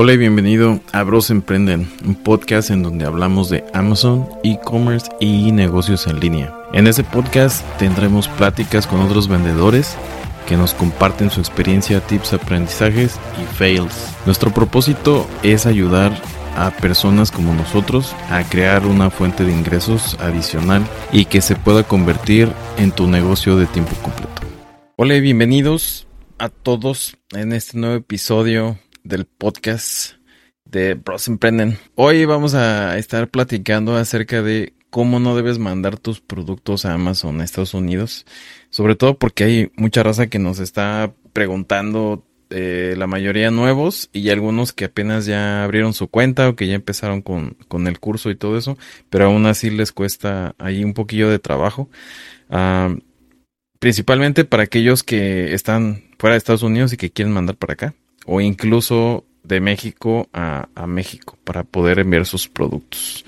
Hola y bienvenido a Bros Emprenden, un podcast en donde hablamos de Amazon, e-commerce y negocios en línea. En este podcast tendremos pláticas con otros vendedores que nos comparten su experiencia, tips, aprendizajes y fails. Nuestro propósito es ayudar a personas como nosotros a crear una fuente de ingresos adicional y que se pueda convertir en tu negocio de tiempo completo. Hola y bienvenidos a todos en este nuevo episodio del podcast de Bros Emprenden. Hoy vamos a estar platicando acerca de cómo no debes mandar tus productos a Amazon a Estados Unidos. Sobre todo porque hay mucha raza que nos está preguntando, eh, la mayoría nuevos y algunos que apenas ya abrieron su cuenta o que ya empezaron con, con el curso y todo eso, pero aún así les cuesta ahí un poquillo de trabajo. Ah, principalmente para aquellos que están fuera de Estados Unidos y que quieren mandar para acá o incluso de México a, México para poder enviar sus productos.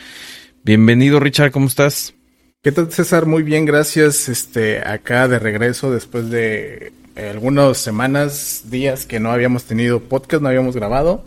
Bienvenido Richard, ¿cómo estás? ¿Qué tal César? Muy bien, gracias. Este, acá de regreso después de eh, algunas semanas, días que no habíamos tenido podcast, no habíamos grabado,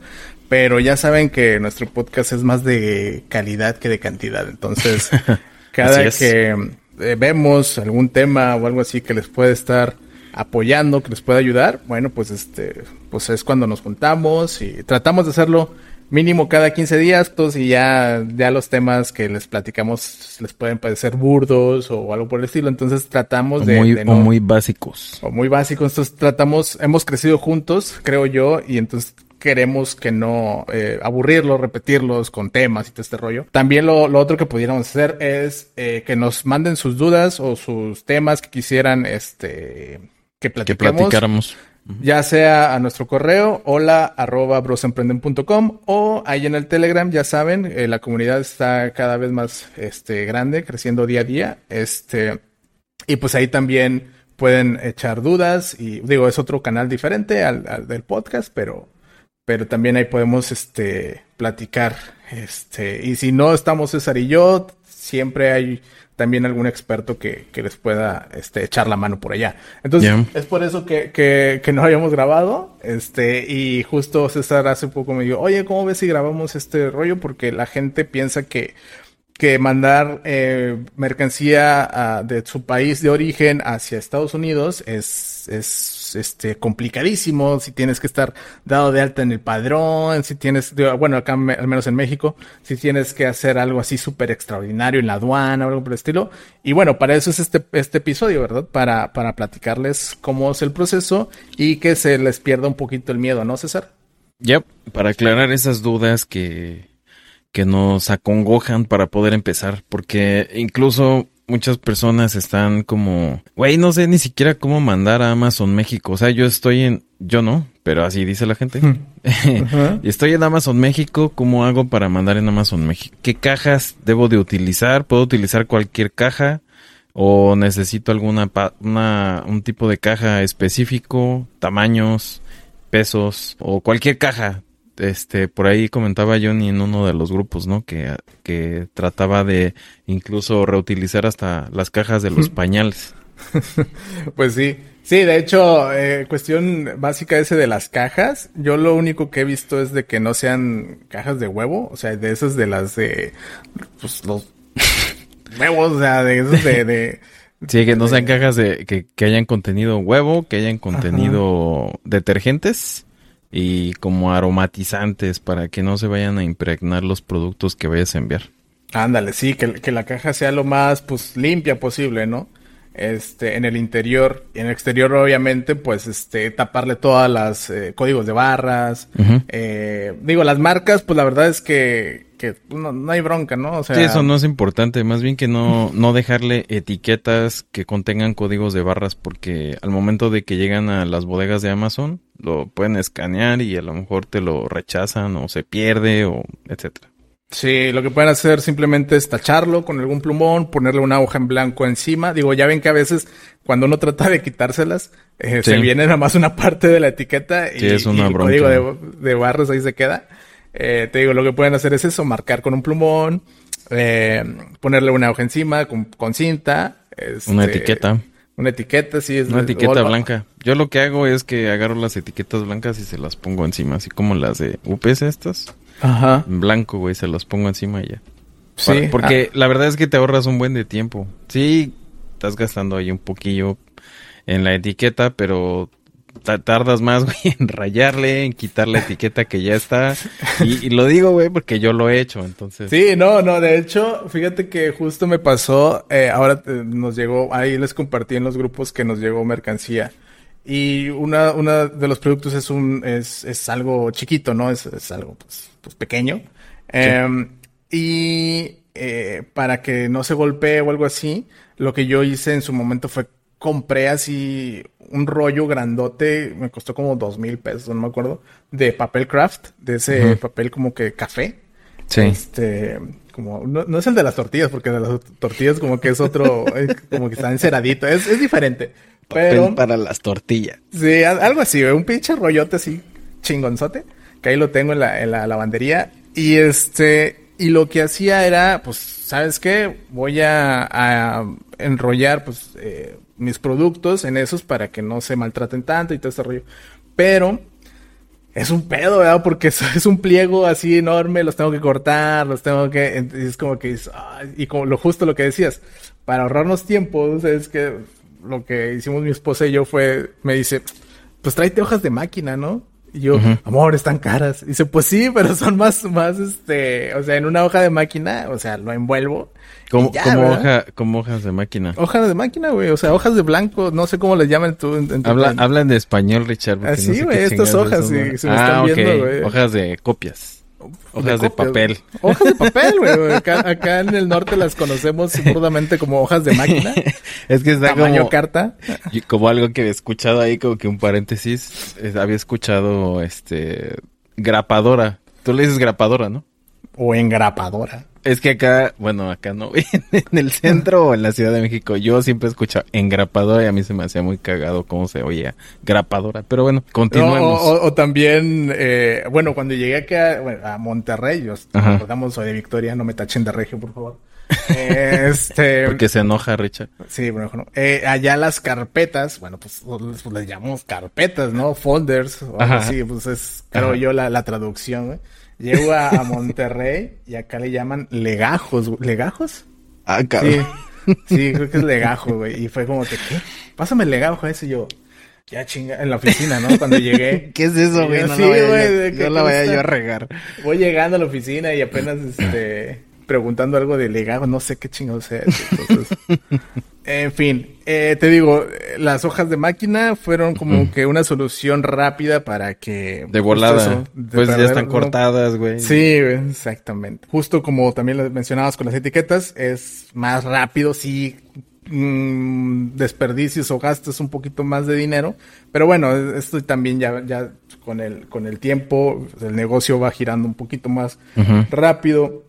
pero ya saben que nuestro podcast es más de calidad que de cantidad. Entonces, cada que eh, vemos algún tema o algo así que les puede estar apoyando, que les pueda ayudar, bueno, pues este, pues es cuando nos juntamos y tratamos de hacerlo mínimo cada 15 días, todos y ya, ya los temas que les platicamos les pueden parecer burdos o algo por el estilo, entonces tratamos de, muy, o muy básicos. O muy básicos, entonces tratamos, hemos crecido juntos, creo yo, y entonces queremos que no eh, aburrirlos, repetirlos con temas y todo este rollo. También lo, lo otro que pudiéramos hacer es eh, que nos manden sus dudas o sus temas que quisieran este que, platicáramos. Ya sea a nuestro correo, hola arroba brosemprenden.com o ahí en el Telegram, ya saben, eh, la comunidad está cada vez más este, grande, creciendo día a día. Este, y pues ahí también pueden echar dudas y digo, es otro canal diferente al, al del podcast, pero, pero también ahí podemos este, platicar. Este, y si no estamos César y yo, siempre hay también algún experto que, que les pueda este, echar la mano por allá. Entonces, es por eso que, que, que, no habíamos grabado. Este, y justo César hace poco me dijo, oye, ¿cómo ves si grabamos este rollo? Porque la gente piensa que, que mandar eh, mercancía de su país de origen hacia Estados Unidos es, es este, complicadísimo, si tienes que estar dado de alta en el padrón, si tienes, bueno, acá al menos en México, si tienes que hacer algo así súper extraordinario en la aduana o algo por el estilo. Y bueno, para eso es este, este episodio, ¿verdad? Para, para platicarles cómo es el proceso y que se les pierda un poquito el miedo, ¿no, César? Yep, para aclarar esas dudas que, que nos acongojan para poder empezar, porque incluso muchas personas están como, güey, no sé ni siquiera cómo mandar a Amazon México. O sea, yo estoy en, yo no, pero así dice la gente. y estoy en Amazon México, ¿cómo hago para mandar en Amazon México? ¿Qué cajas debo de utilizar? ¿Puedo utilizar cualquier caja? ¿O necesito alguna, una, un tipo de caja específico? ¿Tamaños? ¿Pesos? ¿O cualquier caja? Este, por ahí comentaba Johnny en uno de los grupos, ¿no? Que, que trataba de incluso reutilizar hasta las cajas de los pañales. pues sí, sí, de hecho, eh, cuestión básica ese de las cajas, yo lo único que he visto es de que no sean cajas de huevo, o sea, de esas de las de, pues los huevos, o sea, de esos de... sí, que no sean cajas de que, que hayan contenido huevo, que hayan contenido detergentes y como aromatizantes para que no se vayan a impregnar los productos que vayas a enviar. Ándale, sí, que, que la caja sea lo más pues limpia posible, ¿no? Este, en el interior y en el exterior, obviamente, pues, este, taparle todas las eh, códigos de barras. eh, digo, las marcas, pues la verdad es que, que no, no, hay bronca, ¿no? O sea, sí, eso no es importante, más bien que no, no dejarle etiquetas que contengan códigos de barras, porque al momento de que llegan a las bodegas de Amazon, lo pueden escanear y a lo mejor te lo rechazan o se pierde o etcétera. Sí, lo que pueden hacer simplemente es tacharlo con algún plumón, ponerle una hoja en blanco encima. Digo, ya ven que a veces cuando uno trata de quitárselas, eh, se viene nada más una parte de la etiqueta y, es una el código de, barras ahí se queda. Eh, te digo, lo que pueden hacer es eso, marcar con un plumón, eh, ponerle una hoja encima con, cinta. una este, etiqueta Una etiqueta, sí. Es Una etiqueta blanca. Yo lo que hago es que agarro las etiquetas blancas y se las pongo encima, así como las de UPS estas. Ajá. En blanco, güey, se las pongo encima y ya. Sí. porque ah. la verdad es que te ahorras un buen de tiempo. Sí, estás gastando ahí un poquillo en la etiqueta, pero tardas más, güey, en rayarle, en quitar la etiqueta que ya está. Y, lo digo, güey, porque yo lo he hecho, entonces. Sí, no, no, de hecho, fíjate que justo me pasó, eh, ahora nos llegó, ahí les compartí en los grupos que nos llegó mercancía. Y una, una de los productos es un, es, es algo chiquito, ¿no? Es, es algo, pues, pues pequeño. Em, y eh, para que no se golpee o algo así, lo que yo hice en su momento fue compré así un rollo grandote, me costó como dos mil pesos, no me acuerdo, de papel craft, de ese papel como que café. Sí. Este, como, no, es el de las tortillas, porque de las tortillas como que es otro, como que está enceradito, es, es diferente. Papel para las tortillas. Sí, algo así, un pinche rollote así chingonzote, que ahí lo tengo en la, en la lavandería. Y este, y lo que hacía era, pues, ¿sabes qué? Voy a, a enrollar, pues, eh, mis productos en esos para que no se maltraten tanto y todo este rollo. Pero es un pedo, ¿verdad? Porque es un pliego así enorme, los tengo que cortar, los tengo que... Es como que... y como lo justo lo que decías, para ahorrarnos tiempo, es que lo que hicimos mi esposa y yo fue, me dice, pues tráete hojas de máquina, ¿no? Y yo, amor, están caras. dice, pues sí, pero son más, más, este, o sea, en una hoja de máquina, o sea, lo envuelvo. Como, como, hoja, como hojas de máquina. Hojas de máquina, güey, o sea, hojas de blanco, no sé cómo les llaman tú. En, Habla, hablan de español, Richard. Así, güey, estas hojas, sí, se me ah, están viendo, güey. Hojas de copias. Hojas de, papel. Hojas de papel, güey. Acá, en el norte las conocemos burdamente como hojas de máquina. es que está Tamaño carta. Como algo que he escuchado ahí, como que un paréntesis. había escuchado, este, grapadora. Tú le dices grapadora, ¿no? O engrapadora. Es que acá, bueno, acá no, en el centro o en la Ciudad de México, yo siempre he escuchado engrapadora y a mí se me hacía muy cagado cómo se oía grapadora. Pero bueno, continuemos. o, también, eh, bueno, cuando llegué acá a Monterrey, yo, recordamos, soy de Victoria, no me tachen de regio, por favor. este... Porque se enoja, Richard. Sí, bueno, no. Eh, allá las carpetas, bueno, pues, pues, les llamamos carpetas, ¿no? Folders, o algo así, pues es, creo yo, la, la traducción, ¿eh? Llego a, Monterrey y acá le llaman legajos. ¿Legajos? Ah, cabrón. Sí, creo que es legajo, güey. Y fue como que, ¿qué? Pásame el legajo ese. Y yo, ya chinga, en la oficina, ¿no? Cuando llegué. ¿Qué es eso, güey? No sí, güey. No la vaya yo a regar. Voy llegando a la oficina y apenas, este preguntando algo de legado, no sé qué chingados sea. Entonces, en fin, eh, te digo, las hojas de máquina fueron como que una solución rápida para que... De volada. pues ya están cortadas, güey. Sí, exactamente. Justo como también lo mencionabas con las etiquetas, es más rápido, sí, mm, desperdicios o gastos un poquito más de dinero. Pero bueno, esto también ya, ya con el, con el tiempo, el negocio va girando un poquito más rápido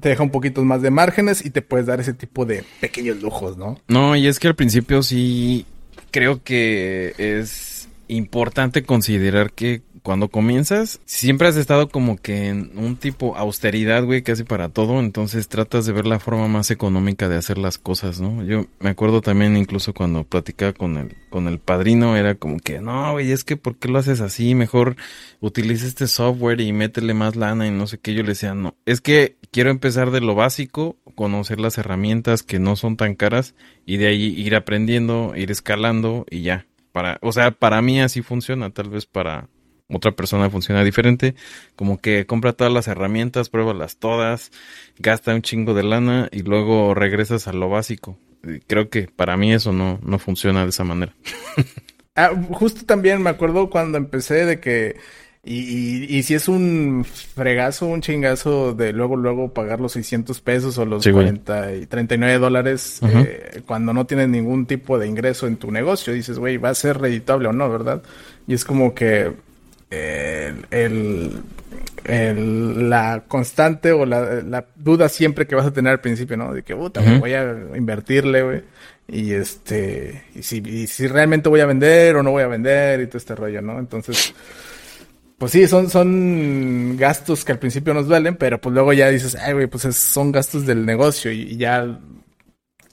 te deja un poquito más de márgenes y te puedes dar ese tipo de pequeños lujos, ¿no? No, y es que al principio sí creo que es importante considerar que cuando comienzas, siempre has estado como que en un tipo austeridad, güey, casi para todo, entonces tratas de ver la forma más económica de hacer las cosas, ¿no? Yo me acuerdo también incluso cuando platicaba con el, con el padrino, era como que, no, güey, es que ¿por qué lo haces así? Mejor utiliza este software y métele más lana y no sé qué. Yo le decía, no, es que quiero empezar de lo básico, conocer las herramientas que no son tan caras y de ahí ir aprendiendo, ir escalando y ya. Para, o sea, para mí así funciona, tal vez para otra persona funciona diferente, como que compra todas las herramientas, pruébalas todas, gasta un chingo de lana y luego regresas a lo básico. Creo que para mí eso no, no funciona de esa manera. ah, justo también me acuerdo cuando empecé de que y, y, si es un fregazo, un chingazo de luego, luego pagar los 600 pesos o los 40 y 39 dólares eh, cuando no tienes ningún tipo de ingreso en tu negocio, dices, güey, va a ser reditable o no, ¿verdad? Y es como que el, el, la constante o la, la, duda siempre que vas a tener al principio, ¿no? De que, puta, voy a invertirle, güey. Y este, y si, y si realmente voy a vender o no voy a vender y todo este rollo, ¿no? Entonces, pues sí, son, son gastos que al principio nos duelen, pero pues luego ya dices, ay, güey, pues son gastos del negocio y, ya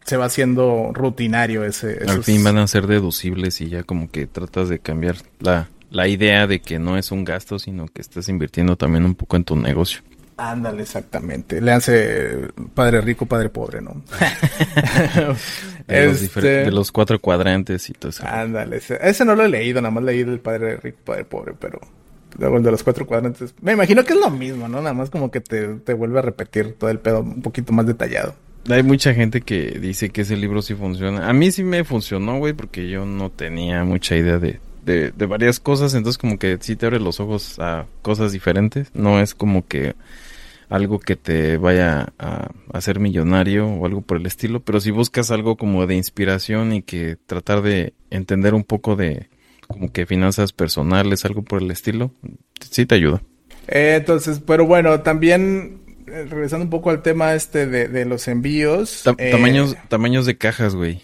se va haciendo rutinario ese. Al fin van a ser deducibles y ya como que tratas de cambiar la, la idea de que no es un gasto, sino que estás invirtiendo también un poco en tu negocio. Ándale, exactamente. Le hace padre rico, padre pobre, ¿no? de, los este de, los cuatro cuadrantes y todo eso. Ándale, ese, no lo he leído, nada más leí el padre rico, padre pobre, pero luego el de los cuatro cuadrantes. Me imagino que es lo mismo, ¿no? Nada más como que te, te vuelve a repetir todo el pedo un poquito más detallado. Hay mucha gente que dice que ese libro sí funciona. A mí sí me funcionó, güey, porque yo no tenía mucha idea de, de, de, varias cosas, entonces como que sí te abre los ojos a cosas diferentes. No es como que algo que te vaya a hacer millonario o algo por el estilo, pero si buscas algo como de inspiración y que tratar de entender un poco de como que finanzas personales, algo por el estilo, sí te ayuda. Eh, entonces, pero bueno, también eh, regresando un poco al tema este de, los envíos. Eh, tamaños, tamaños de cajas, güey.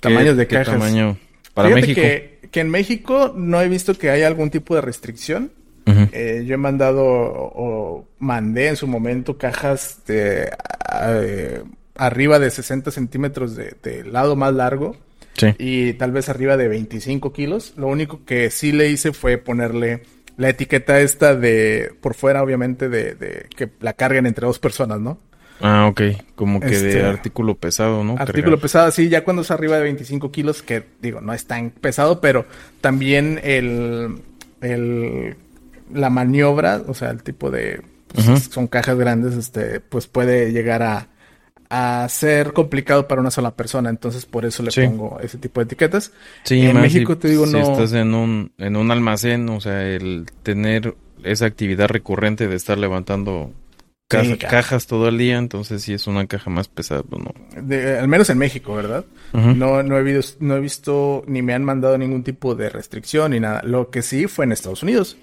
Tamaños de cajas. tamaño para México? Que, que en México no he visto que haya algún tipo de restricción. Eh, yo he mandado o mandé en su momento cajas de eh, arriba de 60 centímetros de, lado más largo y tal vez arriba de 25 kilos. Lo único que sí le hice fue ponerle la etiqueta esta de por fuera, obviamente, de, que la carguen entre dos personas, ¿no? Ah, ok. Como que de este, artículo pesado, ¿no? Artículo pesado, sí, ya cuando es arriba de 25 kilos, que digo, no es tan pesado, pero también el, el la maniobra, o sea, el tipo de... Pues, son cajas grandes, este, pues puede llegar a, a ser complicado para una sola persona, entonces por eso le pongo ese tipo de etiquetas. Sí, en México te digo no. Si estás en un en un almacén, o sea, el tener esa actividad recurrente de estar levantando cajas todo el día, entonces sí es una caja más pesada, pues no. al menos en México, ¿verdad? No no he visto no he visto ni me han mandado ningún tipo de restricción ni nada. Lo que sí fue en Estados Unidos.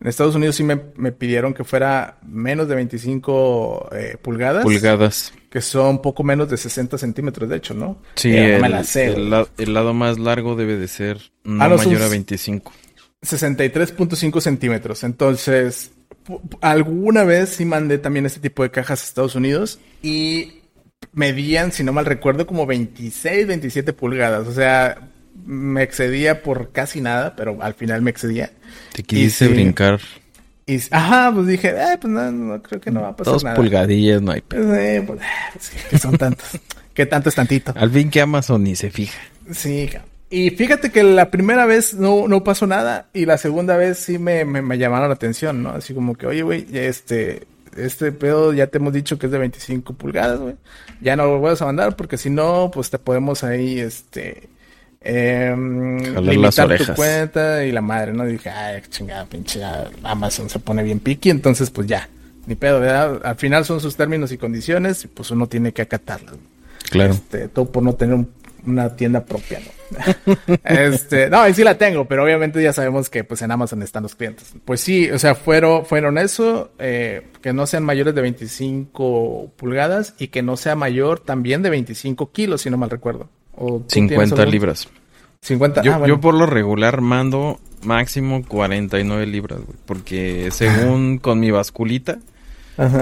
En Estados Unidos sí me, pidieron que fuera menos de 25 eh, pulgadas. Pulgadas. Que son poco menos de 60 centímetros, de hecho, ¿no? Sí, el, lado más largo debe de ser no ah, mayor a 25. 63.5 centímetros. Entonces, alguna vez sí mandé también este tipo de cajas a Estados Unidos y medían, si no mal recuerdo, como 26, 27 pulgadas. O sea, me excedía por casi nada, pero al final me excedía. Te quise brincar. Y, ajá, pues dije, eh, pues no, no, creo que no va a pasar Dos pulgadillas, no hay. Pues, eh, pues, pues que son tantos. que tanto es tantito. Al fin que Amazon ni se fija. Sí, y fíjate que la primera vez no, no pasó nada y la segunda vez sí me, me, llamaron la atención, ¿no? Así como que, oye, güey, este, este pedo ya te hemos dicho que es de 25 pulgadas, güey. Ya no lo vuelvas a mandar porque si no, pues te podemos ahí, este, eh, limitar tu cuenta y la madre, ¿no? dije, ay, chingada, pinche Amazon se pone bien piqui, entonces pues ya, ni pedo, ¿verdad? Al final son sus términos y condiciones y pues uno tiene que acatarlos. Claro. Este, todo por no tener una tienda propia, ¿no? Este, no, y sí la tengo, pero obviamente ya sabemos que pues en Amazon están los clientes. Pues sí, o sea, fueron, fueron eso, eh, que no sean mayores de 25 pulgadas y que no sea mayor también de 25 kilos, si no mal recuerdo. 50 libras. 50, yo, ah, yo por lo regular mando máximo 49 libras, güey. Porque según con mi basculita,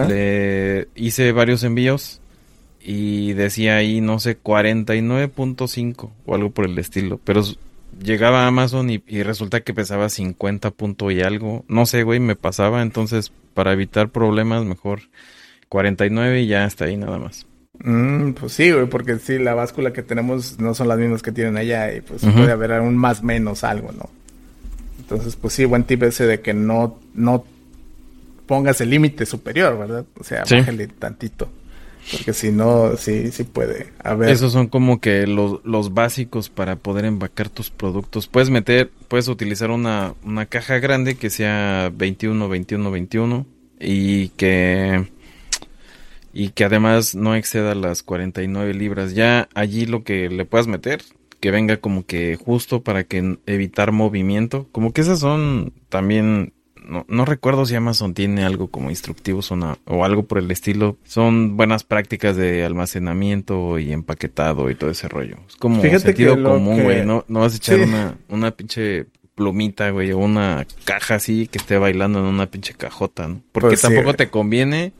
le hice varios envíos y decía ahí, no sé, 49.5 o algo por el estilo. Pero llegaba a Amazon y, y, resulta que pesaba 50 punto y algo. No sé, güey, me pasaba. Entonces, para evitar problemas, mejor 49 y ya está ahí nada más. Mm, pues sí, güey, porque sí, la báscula que tenemos no son las mismas que tienen allá y pues puede haber aún más menos algo, ¿no? Entonces, pues sí, buen tip ese de que no, no pongas el límite superior, ¿verdad? O sea, bájale tantito. Porque si no, sí, sí puede haber. Esos son como que los, los básicos para poder empacar tus productos. Puedes meter, puedes utilizar una, una caja grande que sea 21, 21, 21 y que y que además no exceda las 49 libras. Ya allí lo que le puedas meter, que venga como que justo para que evitar movimiento. Como que esas son también, no, no recuerdo si Amazon tiene algo como instructivos o, o algo por el estilo. Son buenas prácticas de almacenamiento y empaquetado y todo ese rollo. Es como sentido común, güey. No, no vas a echar una, una pinche plumita, güey, o una caja así que esté bailando en una pinche cajota, ¿no? Porque pues tampoco te conviene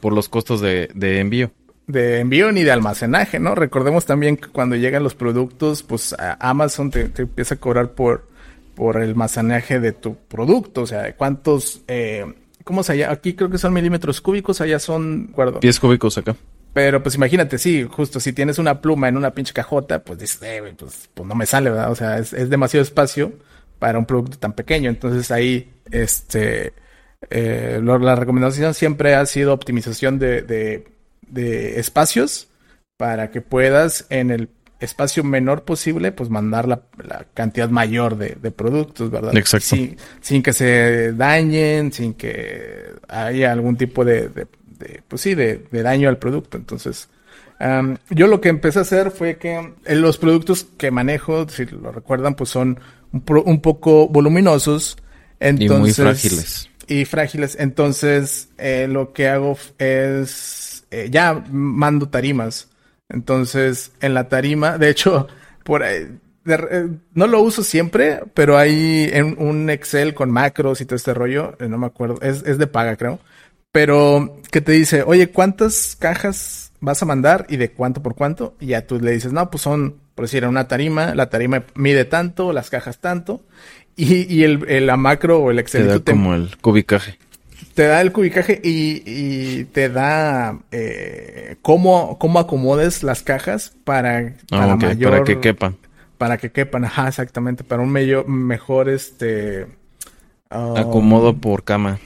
por los costos de, envío. de envío ni de almacenaje, ¿no? Recordemos también que cuando llegan los productos, pues Amazon te, empieza a cobrar por, por el almacenaje de tu producto, o sea, cuántos, eh, ¿cómo se llama? Aquí creo que son milímetros cúbicos, allá son, acuerdo. Pies cúbicos acá. Pero pues imagínate, sí, justo si tienes una pluma en una pinche cajota, pues dices, eh, pues, pues, no me sale, ¿verdad? O sea, es, es, demasiado espacio para un producto tan pequeño. Entonces ahí, este, eh, la recomendación siempre ha sido optimización de, de, espacios para que puedas en el espacio menor posible, pues mandar la, cantidad mayor de, productos, ¿verdad? Exacto. Sin, sin, que se dañen, sin que haya algún tipo de, pues sí, de, daño al producto. Entonces, yo lo que empecé a hacer fue que los productos que manejo, si lo recuerdan, pues son un, poco voluminosos. Entonces, y muy frágiles. Y frágiles. Entonces, eh, lo que hago es, eh, ya mando tarimas. Entonces, en la tarima, de hecho, por eh, no lo uso siempre, pero hay en un Excel con macros y todo este rollo, no me acuerdo, es, es de paga, creo pero que te dice, oye, ¿cuántas cajas vas a mandar y de cuánto por cuánto? Y ya tú le dices, no, pues son, por decir, una tarima, la tarima mide tanto, las cajas tanto, y, y el, el la macro o el Excel. Te da como el cubicaje. Te da el cubicaje y, y te da eh, cómo, cómo acomodes las cajas para, ah, para mayor... Para que quepan. Para que quepan, ajá, exactamente, para un medio, mejor este... Acomodo um, por cama.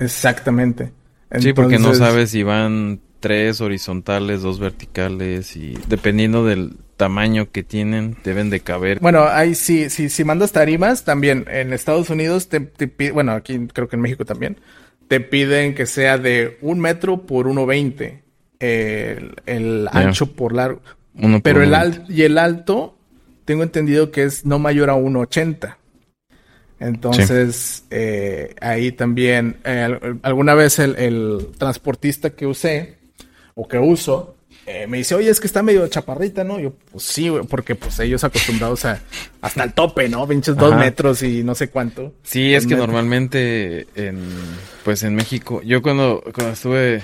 Exactamente sí, porque no sabes si van tres horizontales, dos verticales y dependiendo del tamaño que tienen, deben de caber. Bueno, ahí sí, sí, si mandas tarimas, también en Estados Unidos te, te bueno, aquí creo que en México también, te piden que sea de un metro por 1.20 el, el ancho por largo. Pero el alto y el alto, tengo entendido que es no mayor a 1.80. Entonces, eh, ahí también, eh, alguna vez el, transportista que usé o que uso, eh, me dice, oye, es que está medio chaparrita, ¿no? Yo, pues sí, porque pues ellos acostumbrados a hasta el tope, ¿no? Pinches dos metros y no sé cuánto. Sí, es que normalmente en, pues en México, yo cuando, cuando estuve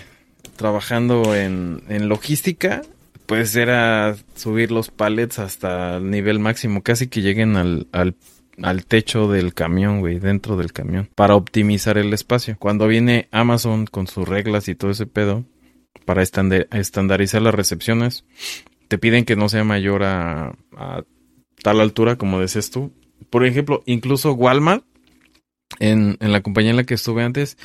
trabajando en, en logística, pues era subir los pallets hasta el nivel máximo, casi que lleguen al, al al techo del camión, güey, dentro del camión, para optimizar el espacio. Cuando viene Amazon con sus reglas y todo ese pedo, para estandarizar las recepciones, te piden que no sea mayor a, tal altura como decías tú. Por ejemplo, incluso Walmart, en, en la compañía en la que estuve antes,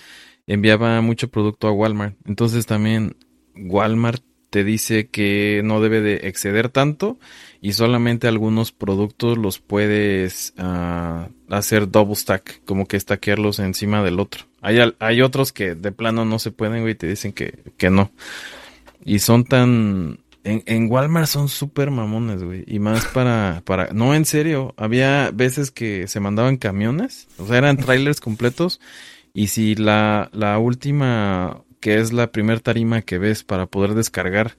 enviaba mucho producto a Walmart. Entonces también Walmart te dice que no debe de exceder tanto y solamente algunos productos los puedes ah, hacer double stack, como que stackearlos encima del otro. Hay, hay otros que de plano no se pueden, güey, te dicen que, que no. Y son tan... En, en Walmart son súper mamones, güey. Y más para, para... No, en serio. Había veces que se mandaban camiones. O sea, eran trailers completos. Y si la, la última que es la primer tarima que ves para poder descargar,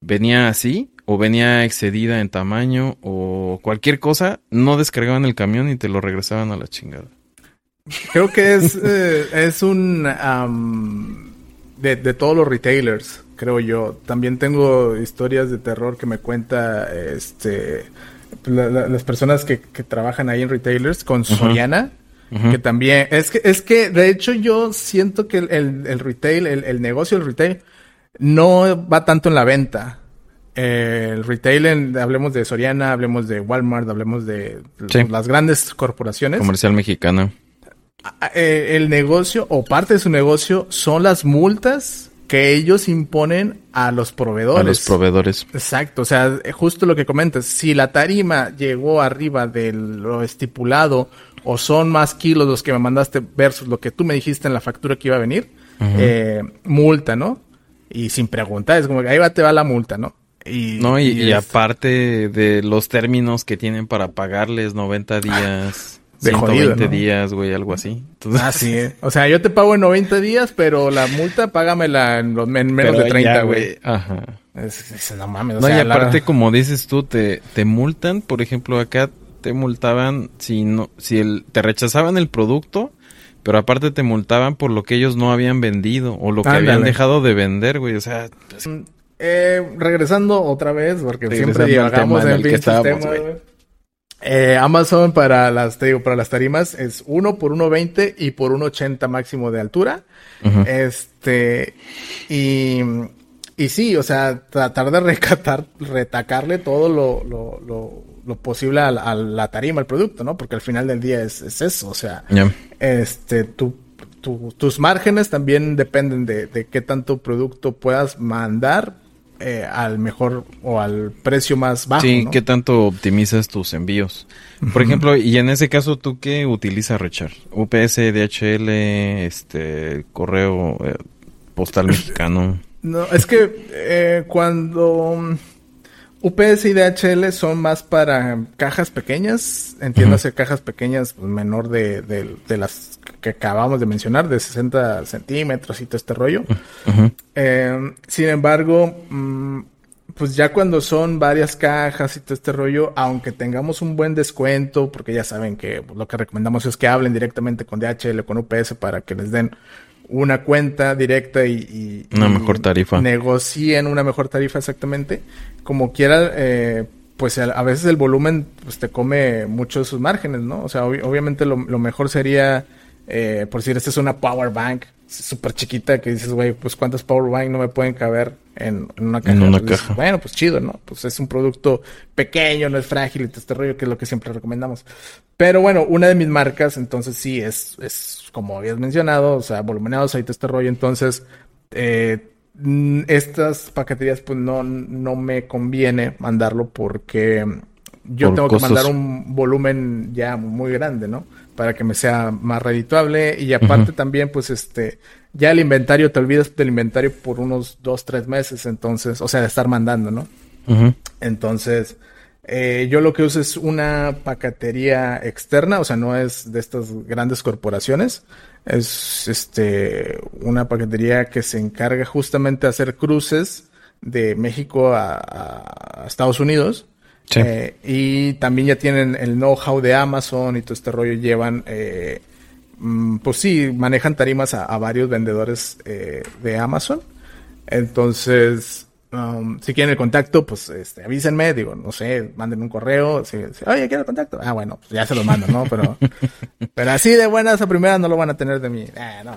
venía así o venía excedida en tamaño o cualquier cosa, no descargaban el camión y te lo regresaban a la chingada. Creo que es, eh, es un... de, de, todos los retailers, creo yo. También tengo historias de terror que me cuenta este las personas que, que, trabajan ahí en retailers con Soriana que también, es que, es que de hecho yo siento que el, el, retail, el, el, negocio del retail, no va tanto en la venta. el retail, hablemos de Soriana, hablemos de Walmart, hablemos de las grandes corporaciones. Comercial mexicana. Eh, el negocio o parte de su negocio son las multas que ellos imponen a los proveedores. A los proveedores. Exacto, o sea, justo lo que comentas, si la tarima llegó arriba de lo estipulado o son más kilos los que me mandaste versus lo que tú me dijiste en la factura que iba a venir, eh, multa, ¿no? Y sin preguntar, es como que ahí va, te va la multa, ¿no? Y, no, y, aparte de los términos que tienen para pagarles 90 días, de 120 días, güey, algo así. ah, sí, ¿eh? O sea, yo te pago en 90 días, pero la multa págamela en, en menos de 30, güey. Ajá. no mames, o no, y aparte, como dices tú, te, te multan, por ejemplo, acá te multaban si no, si el, te rechazaban el producto, pero aparte te multaban por lo que ellos no habían vendido o lo que habían dejado de vender, güey. O sea, pues, eh, regresando otra vez, porque siempre llegamos en el pinche tema, eh, Amazon para las, te digo, para las tarimas es 1 por 1.20 y por 1.80 máximo de altura. Este, y, y sí, o sea, tratar de recatar, retacarle todo lo, lo, lo, lo posible a, la tarima, al producto, ¿no? Porque al final del día es, es eso, o sea, este, tu, tus márgenes también dependen de, de qué tanto producto puedas mandar eh, al mejor o al precio más bajo. Sí, ¿qué tanto optimizas tus envíos? Por ejemplo, y en ese caso, ¿tú qué utilizas, Richard? UPS, DHL, este, correo eh, postal mexicano. No, es que eh, cuando UPS y DHL son más para cajas pequeñas, entiéndase cajas pequeñas pues, menor de, de, las que acabamos de mencionar, de 60 centímetros y todo este rollo. Eh, sin embargo, mm, pues ya cuando son varias cajas y todo este rollo, aunque tengamos un buen descuento, porque ya saben que lo que recomendamos es que hablen directamente con DHL o con UPS para que les den una cuenta directa y, una mejor tarifa. Negocien una mejor tarifa exactamente. Como quiera, eh, pues a, veces el volumen pues, te come muchos sus márgenes, ¿no? O sea, obviamente lo, mejor sería, eh, por decir, esta es una power bank súper chiquita que dices, güey, pues cuántas power bank no me pueden caber en, una caja. bueno, pues chido, ¿no? Pues es un producto pequeño, no es frágil y todo este rollo que es lo que siempre recomendamos. Pero bueno, una de mis marcas, entonces sí, es, es como habías mencionado, o sea, voluminados, ahí todo este rollo, entonces, eh, estas paqueterías pues no, no me conviene mandarlo porque yo tengo que mandar un volumen ya muy grande, ¿no? Para que me sea más redituable. Y aparte también, pues, este, ya el inventario, te olvidas del inventario por unos dos, tres meses, entonces, o sea, de estar mandando, ¿no? Entonces, eh, yo lo que uso es una paquetería externa, o sea, no es de estas grandes corporaciones. Es, este, una paquetería que se encarga justamente de hacer cruces de México a, a Estados Unidos eh, y también ya tienen el know-how de Amazon y todo este rollo. Llevan, eh, mm, pues sí, manejan tarimas a, varios vendedores eh, de Amazon. Entonces, um, si quieren el contacto, pues este, avísenme, digo, no sé, manden un correo. Si, Oye, quiero el contacto. Ah, bueno, pues ya se lo mando, ¿no? Pero, pero así de buenas a primeras no lo van a tener de mí. no.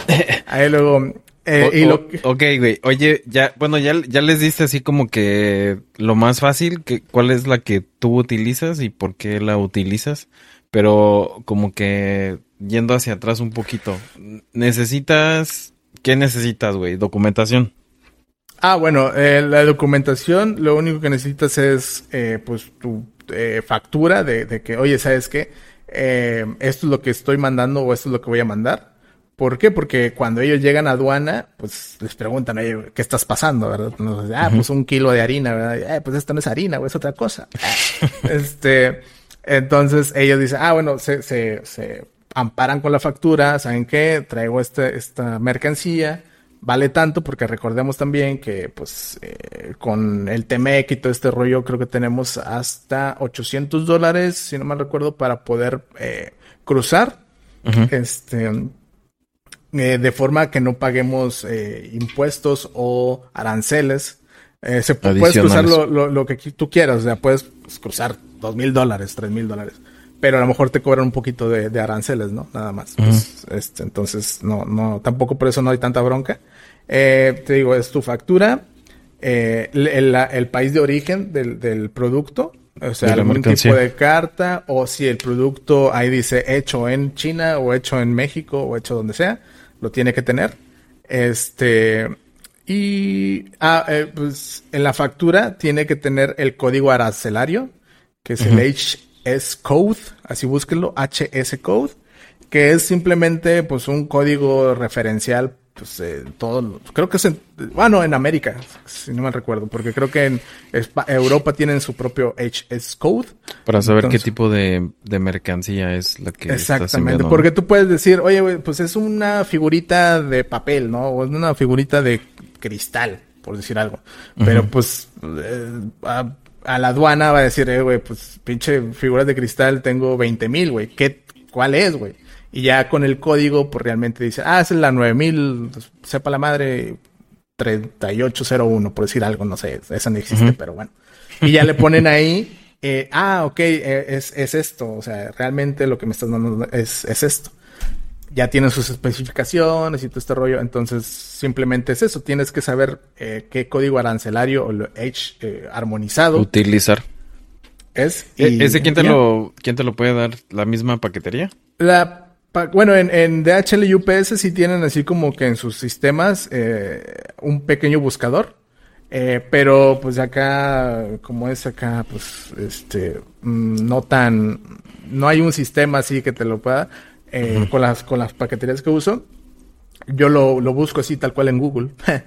Ahí luego eh, ok, güey. Oye, ya, bueno, ya, ya les diste así como que lo más fácil, que, cuál es la que tú utilizas y por qué la utilizas, pero como que yendo hacia atrás un poquito, necesitas, ¿qué necesitas, güey? Documentación. Ah, bueno, eh, la documentación, lo único que necesitas es, eh, pues, tu eh, factura de, de, que, oye, ¿sabes qué? Eh, esto es lo que estoy mandando o esto es lo que voy a mandar ¿Por qué? Porque cuando ellos llegan a aduana, pues les preguntan, oye, ¿qué estás pasando? ¿Verdad? ah, pues un kilo de harina, ¿verdad? Eh, pues esto no es harina, güey, es otra cosa. este, entonces ellos dicen, ah, bueno, se, se, se amparan con la factura, ¿saben qué? Traigo este, esta mercancía, vale tanto, porque recordemos también que, pues, eh, con el TMEC y todo este rollo, creo que tenemos hasta 800 dólares, si no mal recuerdo, para poder eh, cruzar. Este eh, de forma que no paguemos eh, impuestos o aranceles. Eh, se puedes cruzar lo, lo, que tú quieras, o sea, puedes pues, cruzar dos mil dólares, tres mil dólares, pero a lo mejor te cobran un poquito de, de aranceles, ¿no? Nada más. Pues, este, entonces, no, no, tampoco por eso no hay tanta bronca. te digo, es tu factura, el, el, país de origen del, del producto, o sea, algún tipo de carta, o si el producto ahí dice hecho en China, o hecho en México, o hecho donde sea lo tiene que tener. Este, y ah, eh, pues en la factura tiene que tener el código arancelario, que es el HS Code, así búsquenlo, HS Code, que es simplemente pues un código referencial pues eh, todo, creo que es en, bueno, en América, si no me recuerdo, porque creo que en Europa tienen su propio HS code. Para saber qué tipo de, mercancía es la que Exactamente, porque tú puedes decir, oye, pues es una figurita de papel, ¿no? O es una figurita de cristal, por decir algo. Pero pues eh, a, la aduana va a decir, eh, güey, pues pinche figuras de cristal tengo 20 mil, güey, ¿qué, cuál es, güey? Y ya con el código, pues realmente dice, ah, es la 9000, pues, sepa la madre, 3801, por decir algo, no sé, esa no existe, pero bueno. Y ya le ponen ahí, eh, ah, ok, eh, es, es, esto, o sea, realmente lo que me estás dando es, es esto. Ya tienen sus especificaciones y todo este rollo, entonces simplemente es eso, tienes que saber eh, qué código arancelario o lo H eh, armonizado utilizar. Es. ¿E-, ¿Ese quién te, lo, quién te lo puede dar? ¿La misma paquetería? La bueno, en, en, DHL y UPS sí tienen así como que en sus sistemas eh, un pequeño buscador. Eh, pero pues acá, como es acá, pues este, mm, no tan, no hay un sistema así que te lo pueda, eh, con las, con las paqueterías que uso. Yo lo, lo busco así tal cual en Google.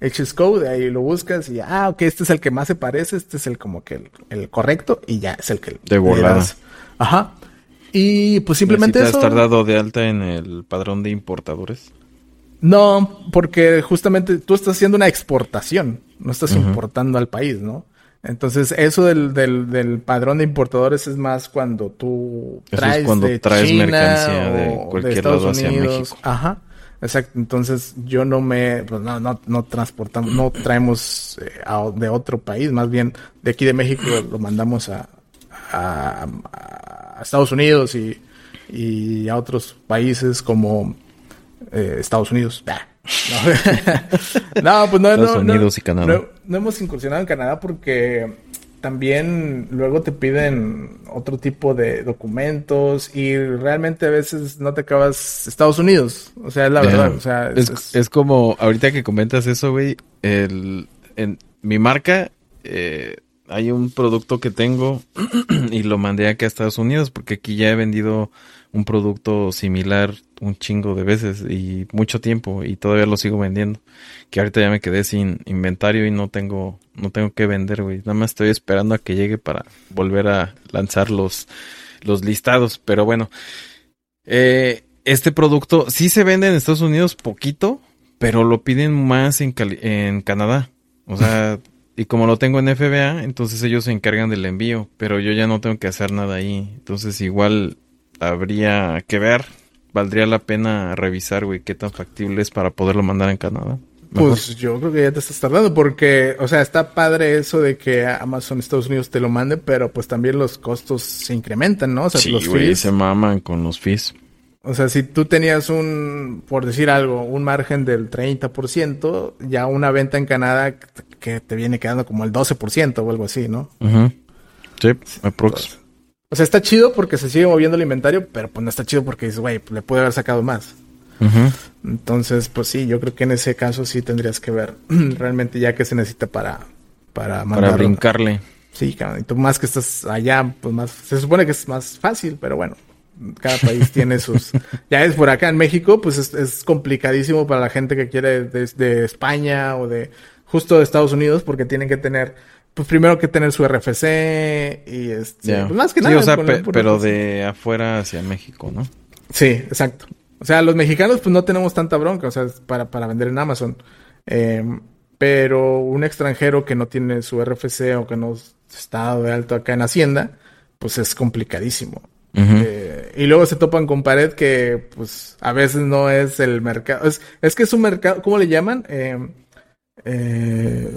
HS Code, ahí lo buscas y ah, ok, este es el que más se parece, este es el como que el, el correcto y ya es el que... De volada. Ajá. Y pues simplemente ¿Necesitas estar dado de alta en el padrón de importadores? No, porque justamente tú estás haciendo una exportación, no estás importando al país, ¿no? Entonces, eso del, del, del, padrón de importadores es más cuando tú traes, cuando de traes China mercancía de cualquier lado hacia México. Ajá. Exacto. Entonces, yo no me, pues no, no, no transportamos, no traemos eh, de otro país, más bien de aquí de México lo mandamos a, a, a Estados Unidos y, y, a otros países como eh, Estados Unidos. No. pues no, Estados Unidos y Canadá. No, hemos incursionado en Canadá porque también luego te piden otro tipo de documentos y realmente a veces no te acabas Estados Unidos. O sea, es la verdad. O sea, es, es, como ahorita que comentas eso, güey. El, en mi marca eh, hay un producto que tengo y lo mandé aquí a Estados Unidos porque aquí ya he vendido un producto similar un chingo de veces y mucho tiempo y todavía lo sigo vendiendo. Que ahorita ya me quedé sin inventario y no tengo no tengo que vender, güey. Nada más estoy esperando a que llegue para volver a lanzar los los listados, pero bueno. Eh, este producto sí se vende en Estados Unidos poquito, pero lo piden más en, en Canadá. O sea, Y como lo tengo en FBA, entonces ellos se encargan del envío, pero yo ya no tengo que hacer nada ahí. Entonces igual habría que ver, valdría la pena revisar, güey, qué tan factible es para poderlo mandar en Canadá. Pues yo creo que ya te estás tardando porque, o sea, está padre eso de que Amazon Estados Unidos te lo mande, pero pues también los costos se incrementan, ¿no? O sea, sí, los fees. se maman con los fees. O sea, si tú tenías un, por decir algo, un margen del 30%, ya una venta en Canadá que te viene quedando como el 12% o algo así, ¿no? Sí, aprox. O sea, está chido porque se sigue moviendo el inventario, pero pues no está chido porque dices, güey, le puede haber sacado más. Entonces, pues sí, yo creo que en ese caso sí tendrías que ver realmente ya que se necesita para para Para brincarle. Sí, y tú más que estás allá, pues más se supone que es más fácil, pero bueno, cada país tiene sus... Ya es por acá en México, pues es, complicadísimo para la gente que quiere de, España o de justo de Estados Unidos porque tienen que tener, pues primero que tener su RFC y este, pues más que nada. Sí, o sea, pero de afuera hacia México, ¿no? Sí, exacto. O sea, los mexicanos pues no tenemos tanta bronca, o sea, para, para vender en Amazon. Em, pero un extranjero que no tiene su RFC o que no está de alto acá en Hacienda, pues es complicadísimo. Eh, y luego se topan con pared que, pues, a veces no es el mercado. Es, es que es un mercado, ¿cómo le llaman? Eh, eh,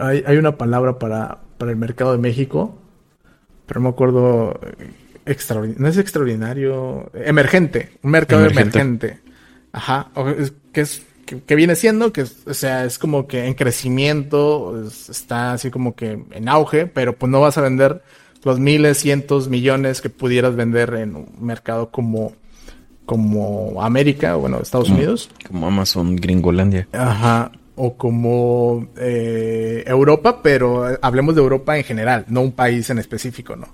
hay, una palabra para, para el mercado de México, pero no me acuerdo. Extraordinario, no es extraordinario, emergente, un mercado emergente. Ajá, que es que, viene siendo, que o sea, es como que en crecimiento, está así como que en auge, pero pues no vas a vender los miles, cientos, millones que pudieras vender en un mercado como, como América, bueno, Estados Unidos. Como Amazon, Gringolandia. Ajá. O como eh, Europa, pero hablemos de Europa en general, no un país en específico, ¿no?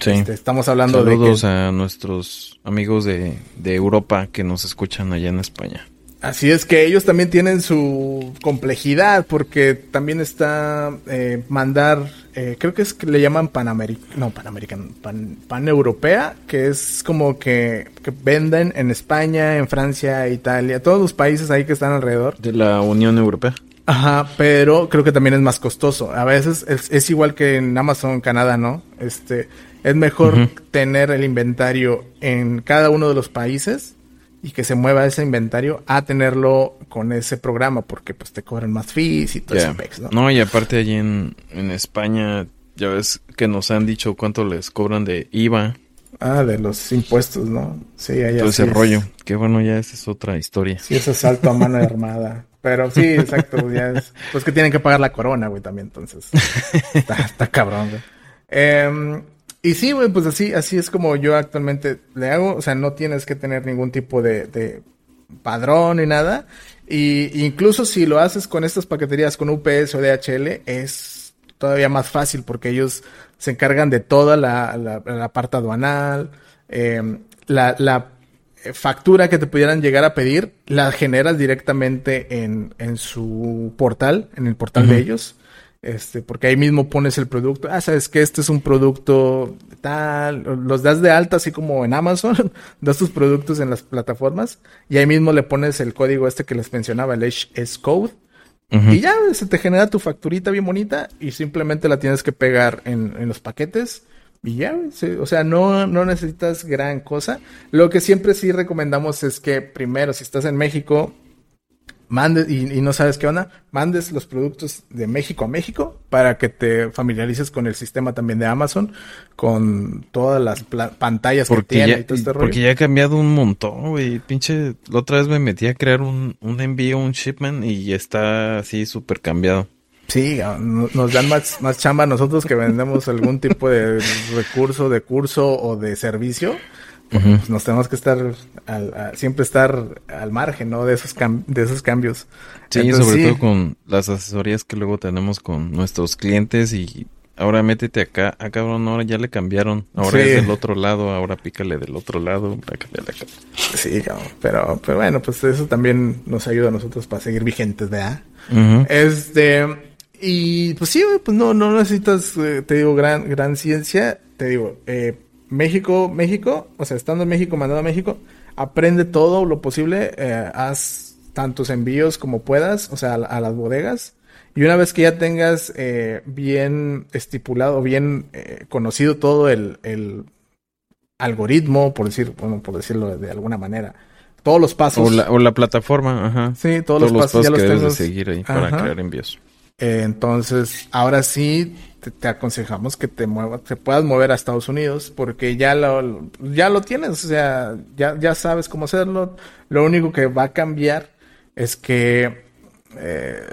Sí. Este, estamos hablando de. Saludos a nuestros amigos de, de Europa que nos escuchan allá en España. Así es que ellos también tienen su complejidad porque también está eh, mandar, eh, creo que es que le llaman Panamericano, no Panamericano, pan, pan, Europea, que es como que, que, venden en España, en Francia, Italia, todos los países ahí que están alrededor. De la Unión Europea. Ajá, pero creo que también es más costoso. A veces es, es igual que en Amazon, Canadá, ¿no? Este, es mejor tener el inventario en cada uno de los países y que se mueva ese inventario a tenerlo con ese programa porque pues te cobran más fees y todo ese pex, ¿no? No, y aparte allí en, en España, ya ves que nos han dicho cuánto les cobran de IVA, Ah, de los impuestos, ¿no? Sí, allá todo ese es- rollo. Que bueno, ya esa es otra historia. Sí, es asalto a mano armada. Pero sí, exacto, ya es. Pues que tienen que pagar la corona, güey, también, entonces. Está, está cabrón, güey. Em, y sí, güey, pues así, así es como yo actualmente le hago. O sea, no tienes que tener ningún tipo de, de padrón ni nada. Y incluso si lo haces con estas paqueterías con UPS o DHL, es todavía más fácil porque ellos se encargan de toda la, la, la parte aduanal, em, la, la factura que te pudieran llegar a pedir, la generas directamente en, en su portal, en el portal de ellos. Este, porque ahí mismo pones el producto. Ah, sabes que este es un producto tal. Los das de alta, así como en Amazon. das tus productos en las plataformas. Y ahí mismo le pones el código este que les mencionaba, el S Code. Ujú. Y ya se te genera tu facturita bien bonita. Y simplemente la tienes que pegar en, en los paquetes. Y ya, sí, o sea, no, no necesitas gran cosa. Lo que siempre sí recomendamos es que primero, si estás en México, mandes y, y no sabes qué onda, mandes los productos de México a México para que te familiarices con el sistema también de Amazon, con todas las pantallas que Porque tiene ya, y todo este rollo. porque ya ha cambiado un montón, güey. Pinche, la otra vez me metí a crear un, un envío, un shipment y está así súper cambiado. Sí, no- nos dan más, más chamba a nosotros que vendemos algún tipo de recurso, de curso o de servicio. Pues nos tenemos que estar al- a- siempre estar al margen, ¿no? De esos cam- de esos cambios. Sí, Entonces, sobre sí. todo con las asesorías que luego tenemos con nuestros clientes y ahora métete acá, ah cabrón, ahora ya le cambiaron, ahora Sí. es del otro lado, ahora pícale del otro lado, acá. Sí, cabrón, pero, pero bueno, pues eso también nos ayuda a nosotros para seguir vigentes, ¿verdad? Ujú. Este, y pues sí, pues no, no necesitas, eh, te digo, gran, gran ciencia. Te digo, eh, México, México, o sea, estando en México, mandado a México, aprende todo lo posible, eh, haz tantos envíos como puedas, o sea, a, a las bodegas. Y una vez que ya tengas eh, bien estipulado, bien eh, conocido todo el, el algoritmo, por decir, bueno, por decirlo de alguna manera, todos los pasos. O la, o la plataforma, ajá. Sí, todos, Todos los los pasos, ya pasos que los debes de tengas. seguir ahí para Ajá. crear envíos. Eh, entonces, ahora sí te, aconsejamos que te muevas, te puedas mover a Estados Unidos porque ya lo, ya lo tienes, o sea, ya, ya sabes cómo hacerlo. Lo único que va a cambiar es que, eh,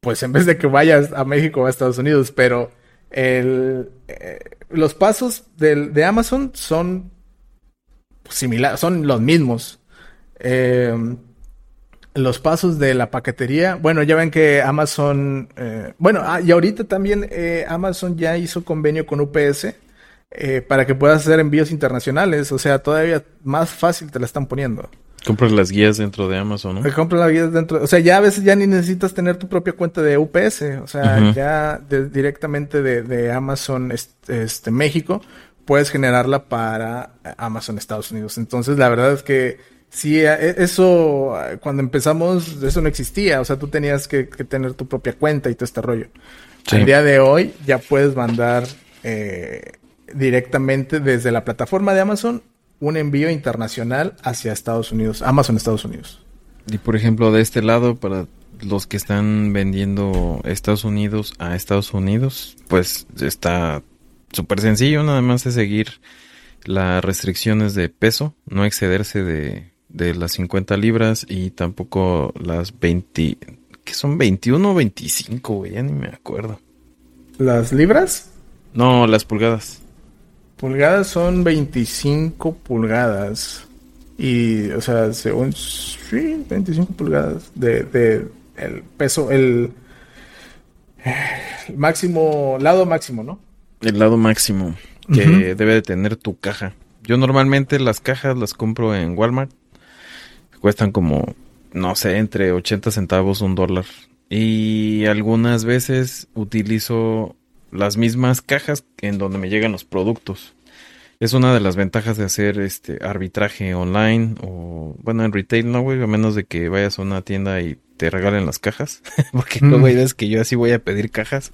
pues en vez de que vayas a México a Estados Unidos, pero eh, los pasos de Amazon son similares, son los mismos. Eh, los pasos de la paquetería. Bueno, ya ven que Amazon, eh, bueno, ah, y ahorita también eh, Amazon ya hizo convenio con UPS eh, para que puedas hacer envíos internacionales. O sea, todavía más fácil te la están poniendo. Compras las guías dentro de Amazon, ¿no? Compras la guía dentro, o sea, ya a veces ya ni necesitas tener tu propia cuenta de UPS, o sea, ya de- directamente de, de Amazon este, este, México puedes generarla para Amazon Estados Unidos. Entonces, la verdad es que sí, eh, eso eh, cuando empezamos eso no existía, o sea, tú tenías que, que tener tu propia cuenta y todo este rollo. Sí. Al día de hoy ya puedes mandar eh, directamente desde la plataforma de Amazon un envío internacional hacia Estados Unidos, Amazon Estados Unidos. Y por ejemplo, de este lado, para los que están vendiendo Estados Unidos a Estados Unidos, pues está súper sencillo, nada más es seguir las restricciones de peso, no excederse de, de las 50 libras y tampoco las 20, que son 21 o 25, güey, ya ni me acuerdo. Las libras, No, las pulgadas. pulgadas son 25 pulgadas. Y, o sea, según, sí, 25 pulgadas de, de el peso, el, el máximo, lado máximo, ¿no? El lado máximo que debe de tener tu caja. Yo normalmente las cajas las compro en Walmart. Cuestan como, no sé, entre 80 centavos, un dólar. Y algunas veces utilizo las mismas cajas en donde me llegan los productos. Es una de las ventajas de hacer este arbitraje online o, bueno, en retail no, güey, a menos de que vayas a una tienda y te regalen las cajas. Porque luego Mm. hay veces que yo así voy a pedir cajas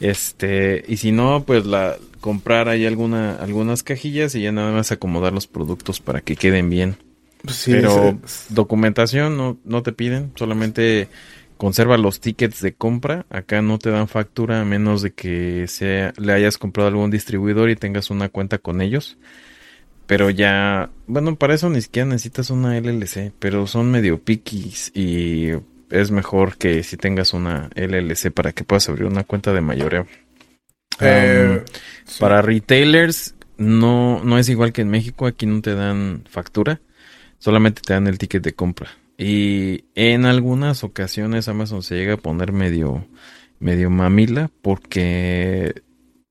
Este, y si no, pues la comprar ahí alguna, algunas cajillas y ya nada más acomodar los productos para que queden bien. Pues Pero documentación no, no te piden, solamente conserva los tickets de compra. Acá no te dan factura a menos de que sea, le hayas comprado a algún distribuidor y tengas una cuenta con ellos. Pero ya, bueno, para eso ni siquiera necesitas una LLC, pero son medio piquis y es mejor que si tengas una LLC para que puedas abrir una cuenta de mayoreo. Eh, para retailers no, no es igual que en México, aquí no te dan factura, solamente te dan el ticket de compra. Y en algunas ocasiones Amazon se llega a poner medio, medio mamila porque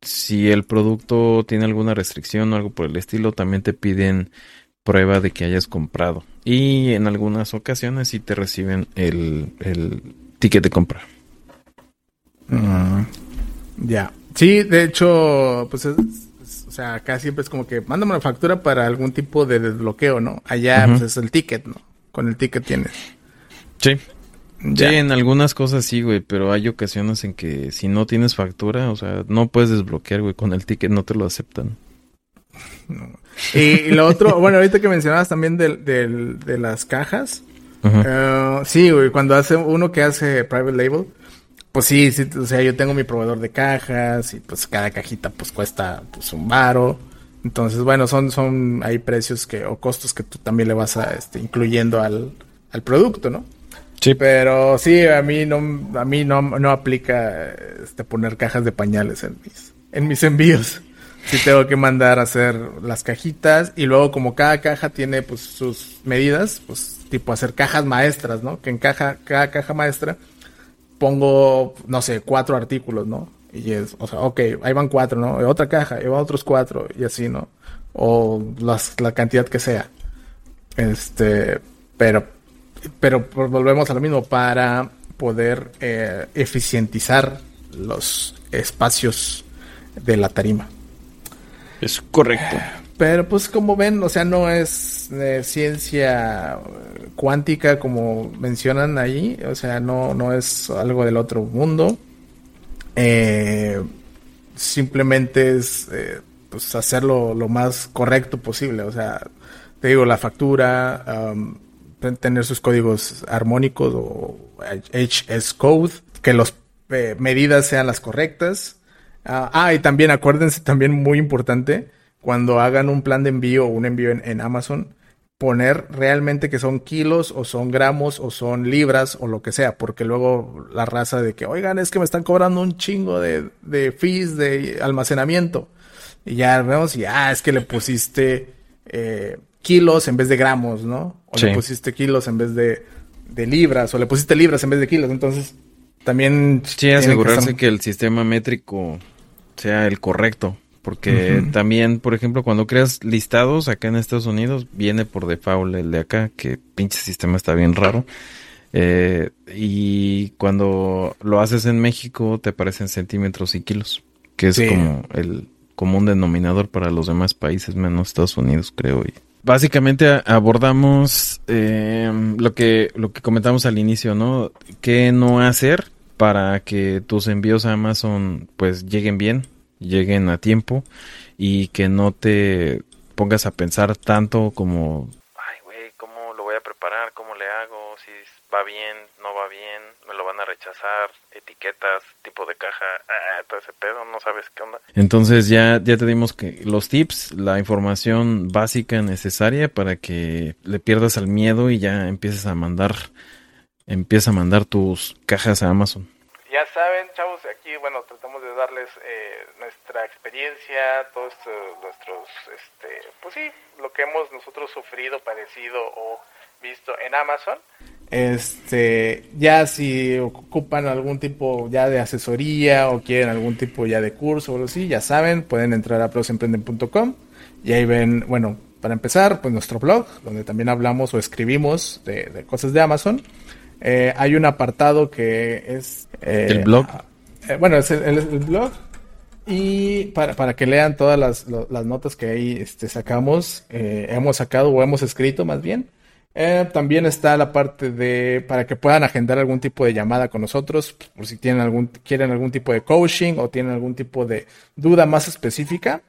si el producto tiene alguna restricción o algo por el estilo, también te piden prueba de que hayas comprado. Y en algunas ocasiones sí te reciben el, ticket de compra. Mm, ya. Sí, de hecho, pues o sea, acá siempre es como que mándame una factura para algún tipo de desbloqueo, ¿no? Allá pues es el ticket, ¿no? Con el ticket tienes. Sí. Sí, en algunas cosas sí, güey, pero hay ocasiones en que si no tienes factura, o sea, no puedes desbloquear, güey, con el ticket no te lo aceptan. Y, lo otro, bueno, ahorita que mencionabas también de, las cajas, uh, sí, güey, cuando hace uno que hace private label, pues sí, sí, o sea, yo tengo mi proveedor de cajas y pues cada cajita pues cuesta pues un varo. Entonces, bueno, son, son, hay precios que, o costos que tú también le vas a, este, incluyendo al, al producto, ¿no? Sí. Pero sí, a mí no, a mí no, no aplica, este, poner cajas de pañales en mis, en mis envíos. Sí tengo que mandar a hacer las cajitas y luego como cada caja tiene pues sus medidas, pues tipo hacer cajas maestras, ¿no? Que en caja, cada caja maestra pongo, no sé, cuatro artículos, ¿no? Y es, o sea, ok, ahí van cuatro, ¿no? Otra caja, y van otros cuatro, y así, ¿no? O las, la cantidad que sea. Este, pero, pero pues, volvemos a lo mismo, para poder eh, eficientizar los espacios de la tarima. Es correcto. Pero pues como ven, o sea, no es eh, ciencia cuántica como mencionan ahí, o sea, no, no es algo del otro mundo. Eh, simplemente es eh, pues hacerlo lo más correcto posible. O sea, te digo, la factura, tener sus códigos armónicos o HS code, que las eh, medidas sean las correctas. ah, ah y también acuérdense, también muy importante, cuando hagan un plan de envío o un envío en Amazon, poner realmente que son kilos o son gramos o son libras o lo que sea, porque luego la raza de que, oigan, es que me están cobrando un chingo de, de fees de almacenamiento. Y ya vemos, y ah, es que le pusiste eh, kilos en vez de gramos, ¿no? O le pusiste kilos en vez de, de libras, o le pusiste libras en vez de kilos. Entonces, también... Sí, asegurarse que el sistema métrico sea el correcto. Porque también, por ejemplo, cuando creas listados acá en Estados Unidos, viene por default el de acá, que pinche sistema está bien raro. Eh, y cuando lo haces en México, te aparecen centímetros y kilos, que es como el común denominador para los demás países, menos Estados Unidos, creo. Y básicamente abordamos eh, lo que lo que comentamos al inicio, ¿no? ¿Qué no hacer para que tus envíos a Amazon pues lleguen bien? Lleguen a tiempo y que no te pongas a pensar tanto como, ay, güey, ¿cómo lo voy a preparar? ¿Cómo le hago? Si va bien, no va bien, me lo van a rechazar, etiquetas, tipo de caja, ah, todo ese pedo, no sabes qué onda. Entonces ya, ya te dimos que los tips, la información básica necesaria para que le pierdas el miedo y ya empieces a mandar, empieza a mandar tus cajas a Amazon. Ya saben, chavos, aquí, bueno, tratamos de darles eh, nuestra experiencia, todos nuestros, este, pues sí, lo que hemos nosotros sufrido, padecido o visto en Amazon. Este, ya si ocupan algún tipo ya de asesoría o quieren algún tipo ya de curso o algo así, ya saben, pueden entrar a prosemprenden.com y ahí ven, bueno, para empezar, pues nuestro blog, donde también hablamos o escribimos de cosas de Amazon. Eh, hay un apartado que es... Eh, ¿El blog? Eh, bueno, es el, blog. Y para, para, que lean todas las, las notas que ahí este, sacamos, hemos sacado o hemos escrito más bien. Eh, también está la parte de para que puedan agendar algún tipo de llamada con nosotros, por si tienen algún, quieren algún tipo de coaching o tienen algún tipo de duda más específica.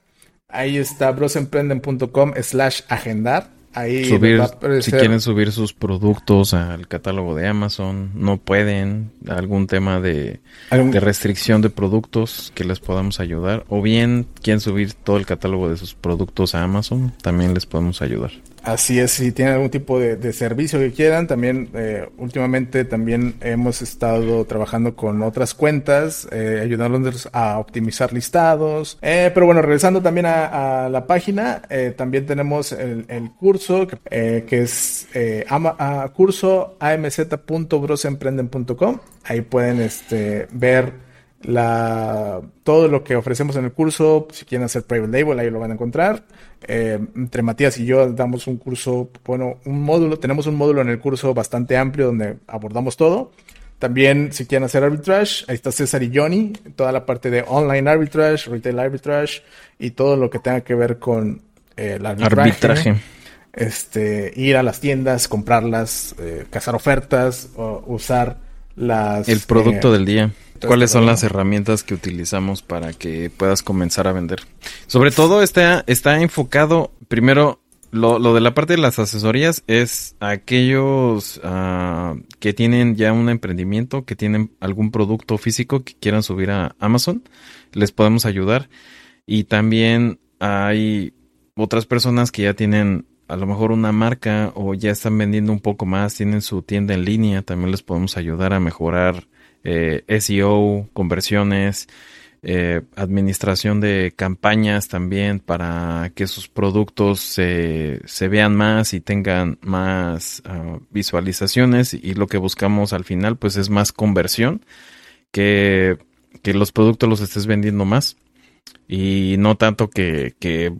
Ahí está brosemprenden.com slash agendar. Ahí si quieren subir sus productos al catálogo de Amazon, no pueden, algún tema de, de, restricción de productos que les podamos ayudar, o bien quieren subir todo el catálogo de sus productos a Amazon, también les podemos ayudar. Así es, si tienen algún tipo de, servicio que quieran, también eh, últimamente también hemos estado trabajando con otras cuentas, eh, ayudándoles a optimizar listados. Eh, pero bueno, regresando también a, la página, eh, también tenemos el, curso que, es ama, a curso amz.brosemprenden.com. Ahí pueden este, ver la, todo lo que ofrecemos en el curso, si quieren hacer private label, ahí lo van a encontrar. Eh, entre Matías y yo damos un curso, bueno, un módulo, tenemos un módulo en el curso bastante amplio donde abordamos todo. También, si quieren hacer arbitrage, ahí está César y Johnny, toda la parte de online arbitrage, retail arbitrage y todo lo que tenga que ver con eh, el arbitraje. Este, ir a las tiendas, comprarlas, eh, cazar ofertas, o usar las... El producto del día. ¿Cuáles son las herramientas que utilizamos para que puedas comenzar a vender? Sobre todo está, está enfocado, primero, lo, lo de la parte de las asesorías es aquellos uh, que tienen ya un emprendimiento, que tienen algún producto físico que quieran subir a Amazon, les podemos ayudar. Y también hay otras personas que ya tienen a lo mejor una marca o ya están vendiendo un poco más, tienen su tienda en línea, también les podemos ayudar a mejorar eh, SEO, conversiones, eh, administración de campañas también para que sus productos se, se vean más y tengan más ah, visualizaciones y lo que buscamos al final pues es más conversión que, que los productos los estés vendiendo más y no tanto que, que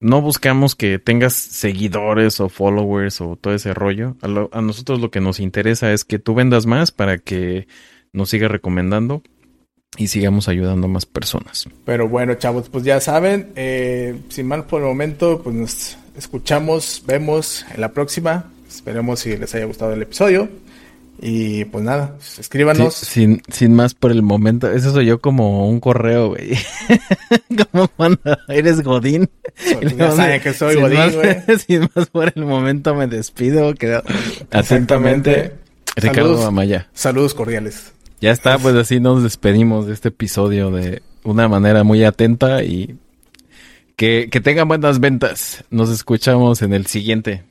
no buscamos que tengas seguidores o followers o todo ese rollo. A, a, nosotros lo que nos interesa es que tú vendas más para que nos siga recomendando y sigamos ayudando a más personas. Pero bueno, chavos, pues ya saben, eh, sin mal por el momento, pues nos escuchamos, vemos en la próxima. Esperemos si les haya gustado el episodio. Y pues nada, escríbanos. sin, sin más por el momento, eso soy yo como un correo, güey. como cuando eres Godín. ya saben que soy Godín, güey. sin más por el momento me despido. Quedo atentamente. Ricardo Amaya. Saludos cordiales. Ya está, pues así nos despedimos de este episodio de una manera muy atenta y que, que tengan buenas ventas. Nos escuchamos en el siguiente.